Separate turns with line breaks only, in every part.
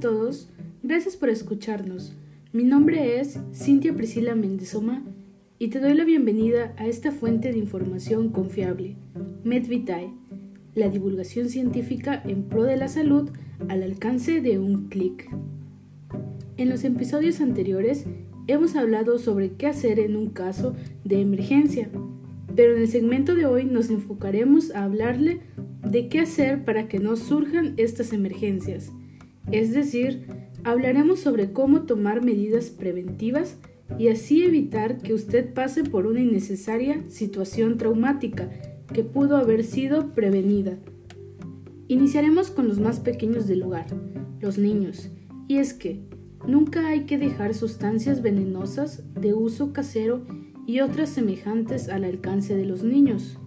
Todos, gracias por escucharnos. Mi nombre es Cintia Priscila Mendezoma y te doy la bienvenida a esta fuente de información confiable, MedVitae, la divulgación científica en pro de la salud al alcance de un clic. En los episodios anteriores hemos hablado sobre qué hacer en un caso de emergencia, pero en el segmento de hoy nos enfocaremos a hablarle de qué hacer para que no surjan estas emergencias. Es decir, hablaremos sobre cómo tomar medidas preventivas y así evitar que usted pase por una innecesaria situación traumática que pudo haber sido prevenida. Iniciaremos con los más pequeños del hogar, los niños, y es que nunca hay que dejar sustancias venenosas de uso casero y otras semejantes al alcance de los niños.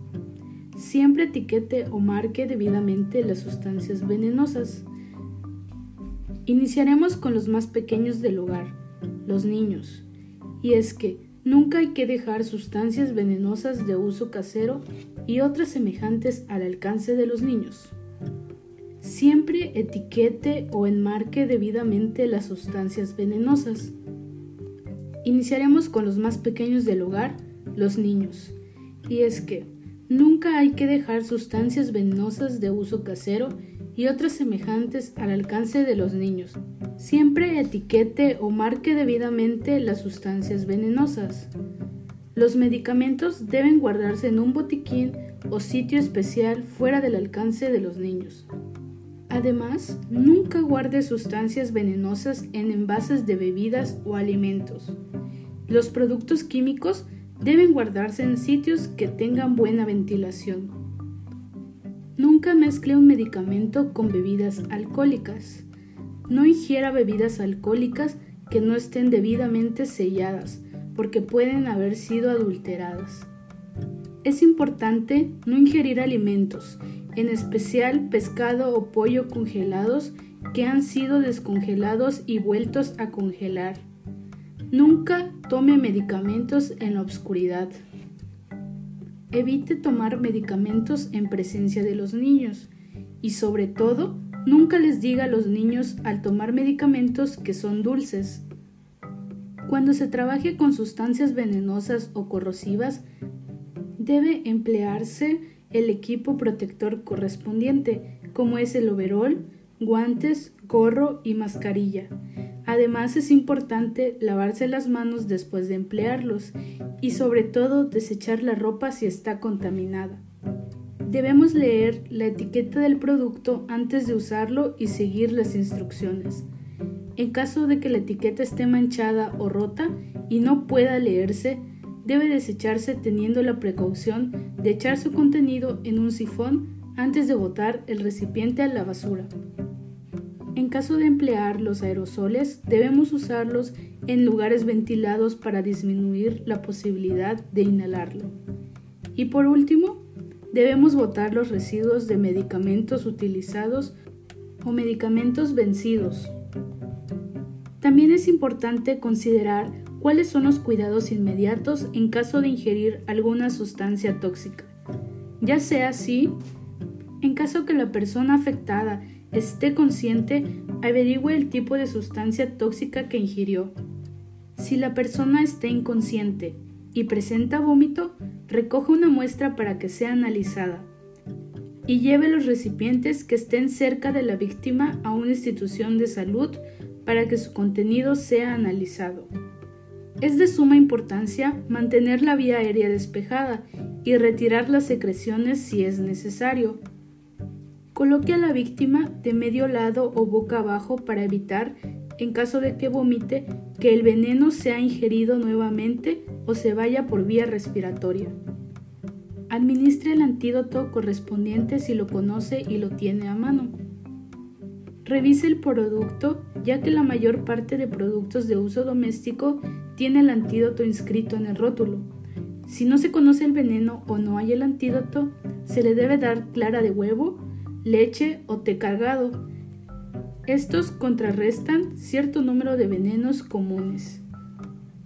Siempre etiquete o marque debidamente las sustancias venenosas. Iniciaremos con los más pequeños del hogar, los niños. Y es que nunca hay que dejar sustancias venenosas de uso casero y otras semejantes al alcance de los niños. Siempre etiquete o enmarque debidamente las sustancias venenosas. Iniciaremos con los más pequeños del hogar, los niños. Y es que Nunca hay que dejar sustancias venenosas de uso casero y otras semejantes al alcance de los niños. Siempre etiquete o marque debidamente las sustancias venenosas. Los medicamentos deben guardarse en un botiquín o sitio especial fuera del alcance de los niños. Además, nunca guarde sustancias venenosas en envases de bebidas o alimentos. Los productos químicos deben guardarse en sitios que tengan buena ventilación. Nunca mezcle un medicamento con bebidas alcohólicas. No ingiera bebidas alcohólicas que no estén debidamente selladas, porque pueden haber sido adulteradas. Es importante no ingerir alimentos, en especial pescado o pollo congelados que han sido descongelados y vueltos a congelar. Nunca tome medicamentos en la oscuridad. Evite tomar medicamentos en presencia de los niños y sobre todo nunca les diga a los niños al tomar medicamentos que son dulces. Cuando se trabaje con sustancias venenosas o corrosivas, debe emplearse el equipo protector correspondiente, como es el overol, guantes, gorro y mascarilla. Además es importante lavarse las manos después de emplearlos y sobre todo desechar la ropa si está contaminada. Debemos leer la etiqueta del producto antes de usarlo y seguir las instrucciones. En caso de que la etiqueta esté manchada o rota y no pueda leerse, debe desecharse teniendo la precaución de echar su contenido en un sifón antes de botar el recipiente a la basura. En caso de emplear los aerosoles, debemos usarlos en lugares ventilados para disminuir la posibilidad de inhalarlo. Y por último, debemos botar los residuos de medicamentos utilizados o medicamentos vencidos. También es importante considerar cuáles son los cuidados inmediatos en caso de ingerir alguna sustancia tóxica. Ya sea así, en caso que la persona afectada esté consciente, averigüe el tipo de sustancia tóxica que ingirió. Si la persona está inconsciente y presenta vómito, recoge una muestra para que sea analizada y lleve los recipientes que estén cerca de la víctima a una institución de salud para que su contenido sea analizado. Es de suma importancia mantener la vía aérea despejada y retirar las secreciones si es necesario. Coloque a la víctima de medio lado o boca abajo para evitar, en caso de que vomite, que el veneno sea ingerido nuevamente o se vaya por vía respiratoria. Administre el antídoto correspondiente si lo conoce y lo tiene a mano. Revise el producto, ya que la mayor parte de productos de uso doméstico tiene el antídoto inscrito en el rótulo. Si no se conoce el veneno o no hay el antídoto, se le debe dar clara de huevo leche o té cargado. Estos contrarrestan cierto número de venenos comunes.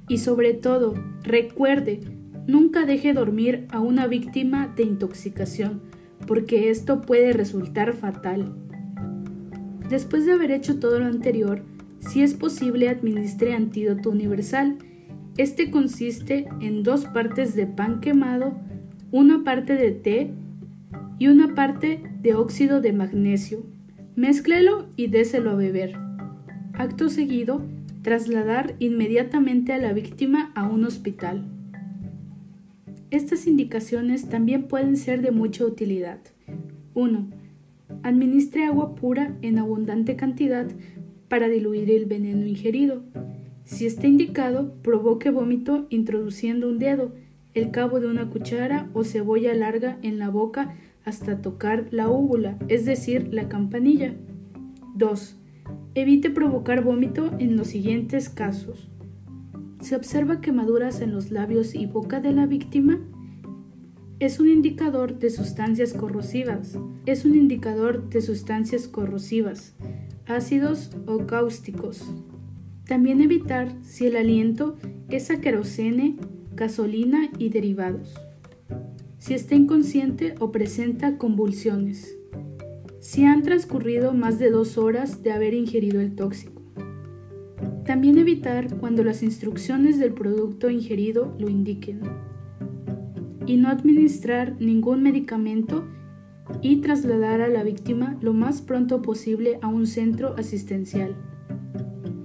Y sobre todo, recuerde, nunca deje dormir a una víctima de intoxicación, porque esto puede resultar fatal. Después de haber hecho todo lo anterior, si es posible administre antídoto universal. Este consiste en dos partes de pan quemado, una parte de té y una parte de óxido de magnesio. Mézclelo y déselo a beber. Acto seguido, trasladar inmediatamente a la víctima a un hospital. Estas indicaciones también pueden ser de mucha utilidad. 1. Administre agua pura en abundante cantidad para diluir el veneno ingerido. Si está indicado, provoque vómito introduciendo un dedo, el cabo de una cuchara o cebolla larga en la boca hasta tocar la úvula, es decir, la campanilla. 2. Evite provocar vómito en los siguientes casos. Se observa quemaduras en los labios y boca de la víctima. Es un indicador de sustancias corrosivas. Es un indicador de sustancias corrosivas, ácidos o cáusticos. También evitar si el aliento es a querosene, gasolina y derivados. Si está inconsciente o presenta convulsiones. Si han transcurrido más de dos horas de haber ingerido el tóxico. También evitar cuando las instrucciones del producto ingerido lo indiquen. Y no administrar ningún medicamento y trasladar a la víctima lo más pronto posible a un centro asistencial.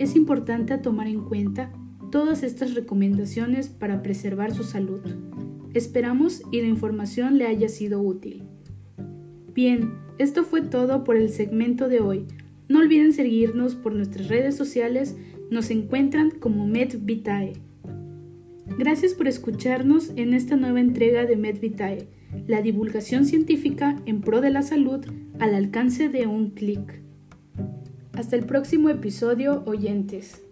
Es importante tomar en cuenta todas estas recomendaciones para preservar su salud. Esperamos y la información le haya sido útil. Bien, esto fue todo por el segmento de hoy. No olviden seguirnos por nuestras redes sociales, nos encuentran como MedVitae. Gracias por escucharnos en esta nueva entrega de MedVitae, la divulgación científica en pro de la salud al alcance de un clic. Hasta el próximo episodio, oyentes.